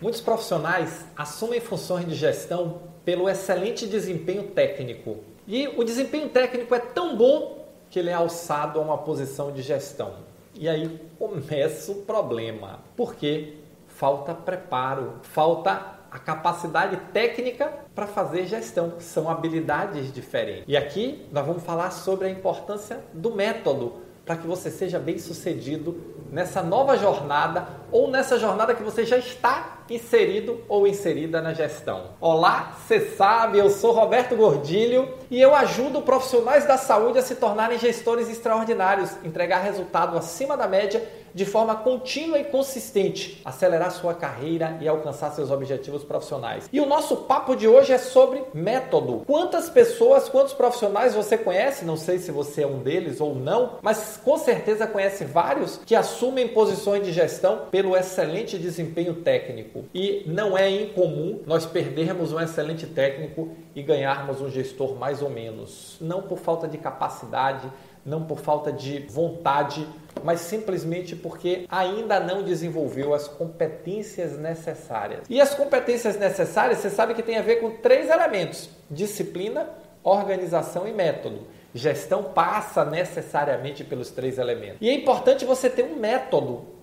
Muitos profissionais assumem funções de gestão pelo excelente desempenho técnico. E o desempenho técnico é tão bom que ele é alçado a uma posição de gestão. E aí começa o problema. Porque falta preparo, falta a capacidade técnica para fazer gestão. São habilidades diferentes. E aqui nós vamos falar sobre a importância do método para que você seja bem sucedido nessa nova jornada ou nessa jornada que você já está inserido ou inserida na gestão. Olá, você sabe, eu sou Roberto Gordilho e eu ajudo profissionais da saúde a se tornarem gestores extraordinários, entregar resultado acima da média de forma contínua e consistente, acelerar sua carreira e alcançar seus objetivos profissionais. E o nosso papo de hoje é sobre método. Quantas pessoas, quantos profissionais você conhece? Não sei se você é um deles ou não, mas com certeza conhece vários que assumem posições de gestão pelo excelente desempenho técnico. E não é incomum nós perdermos um excelente técnico e ganharmos um gestor mais ou menos, não por falta de capacidade, não por falta de vontade, mas simplesmente porque ainda não desenvolveu as competências necessárias. E as competências necessárias, você sabe que tem a ver com três elementos: disciplina, organização e método. Gestão passa necessariamente pelos três elementos. E é importante você ter um método.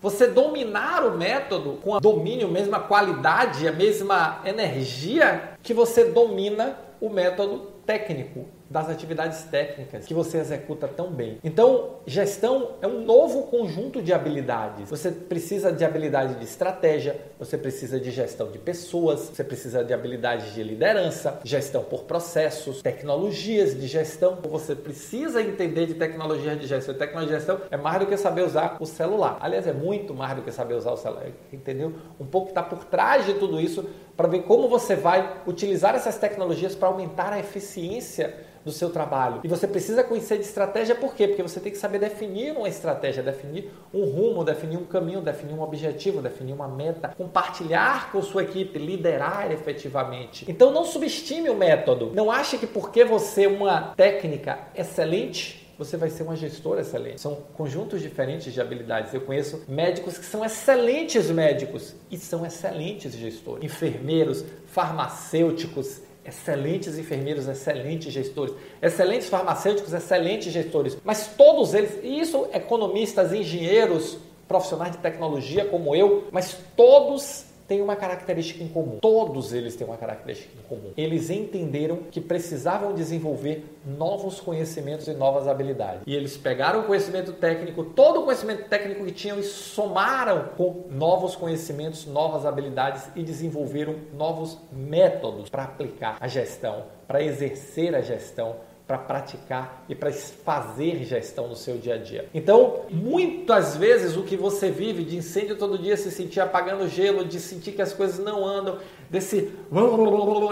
Você dominar o método com o domínio, a mesma qualidade, a mesma energia que você domina o método técnico, das atividades técnicas que você executa tão bem. Então, gestão é um novo conjunto de habilidades. Você precisa de habilidade de estratégia, você precisa de gestão de pessoas, você precisa de habilidades de liderança, gestão por processos, tecnologias de gestão. Você precisa entender de tecnologia de gestão. Tecnologia de gestão é mais do que saber usar o celular. Aliás, é muito mais do que saber usar o celular. Entendeu? Um pouco está por trás de tudo isso para ver como você vai utilizar essas tecnologias para aumentar a eficiência do seu trabalho. E você precisa conhecer de estratégia por quê? Porque você tem que saber definir uma estratégia, definir um rumo, definir um caminho, definir um objetivo, definir uma meta, compartilhar com sua equipe, liderar efetivamente. Então não subestime o método. Não ache que porque você é uma técnica excelente, você vai ser uma gestora excelente. São conjuntos diferentes de habilidades. Eu conheço médicos que são excelentes médicos e são excelentes gestores. Enfermeiros, farmacêuticos, excelentes enfermeiros, excelentes gestores, excelentes farmacêuticos, excelentes gestores, mas todos eles, e isso economistas, engenheiros, profissionais de tecnologia como eu, mas todos têm uma característica em comum. Todos eles têm uma característica em comum. Eles entenderam que precisavam desenvolver novos conhecimentos e novas habilidades. E eles pegaram o conhecimento técnico, todo o conhecimento técnico que tinham e somaram com novos conhecimentos, novas habilidades e desenvolveram novos métodos para aplicar a gestão, para exercer a gestão, para praticar e para fazer gestão no seu dia a dia. Então, muitas vezes o que você vive de incêndio todo dia, se sentir apagando gelo, de sentir que as coisas não andam, desse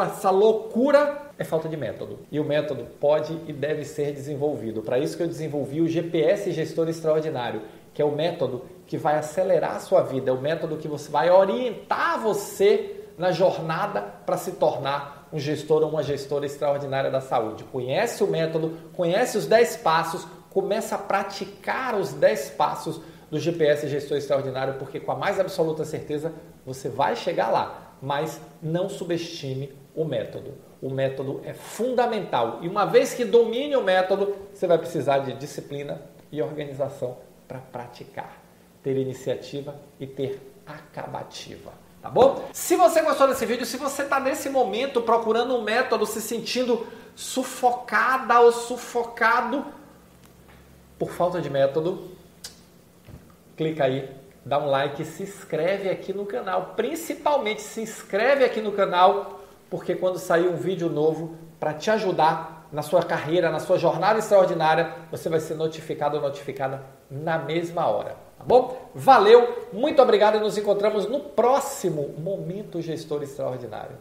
essa loucura é falta de método. E o método pode e deve ser desenvolvido. Para isso que eu desenvolvi o GPS Gestor Extraordinário, que é o método que vai acelerar a sua vida, é o método que você vai orientar você na jornada para se tornar um gestor ou uma gestora extraordinária da saúde. Conhece o método, conhece os 10 passos, começa a praticar os 10 passos do GPS Gestor Extraordinário, porque com a mais absoluta certeza você vai chegar lá, mas não subestime o método. O método é fundamental e uma vez que domine o método, você vai precisar de disciplina e organização para praticar, ter iniciativa e ter acabativa tá bom? Se você gostou desse vídeo, se você está nesse momento procurando um método, se sentindo sufocada ou sufocado por falta de método, clica aí, dá um like, se inscreve aqui no canal. Principalmente se inscreve aqui no canal, porque quando sair um vídeo novo para te ajudar na sua carreira, na sua jornada extraordinária, você vai ser notificado ou notificada na mesma hora. Tá bom? Valeu, muito obrigado e nos encontramos no próximo Momento Gestor Extraordinário.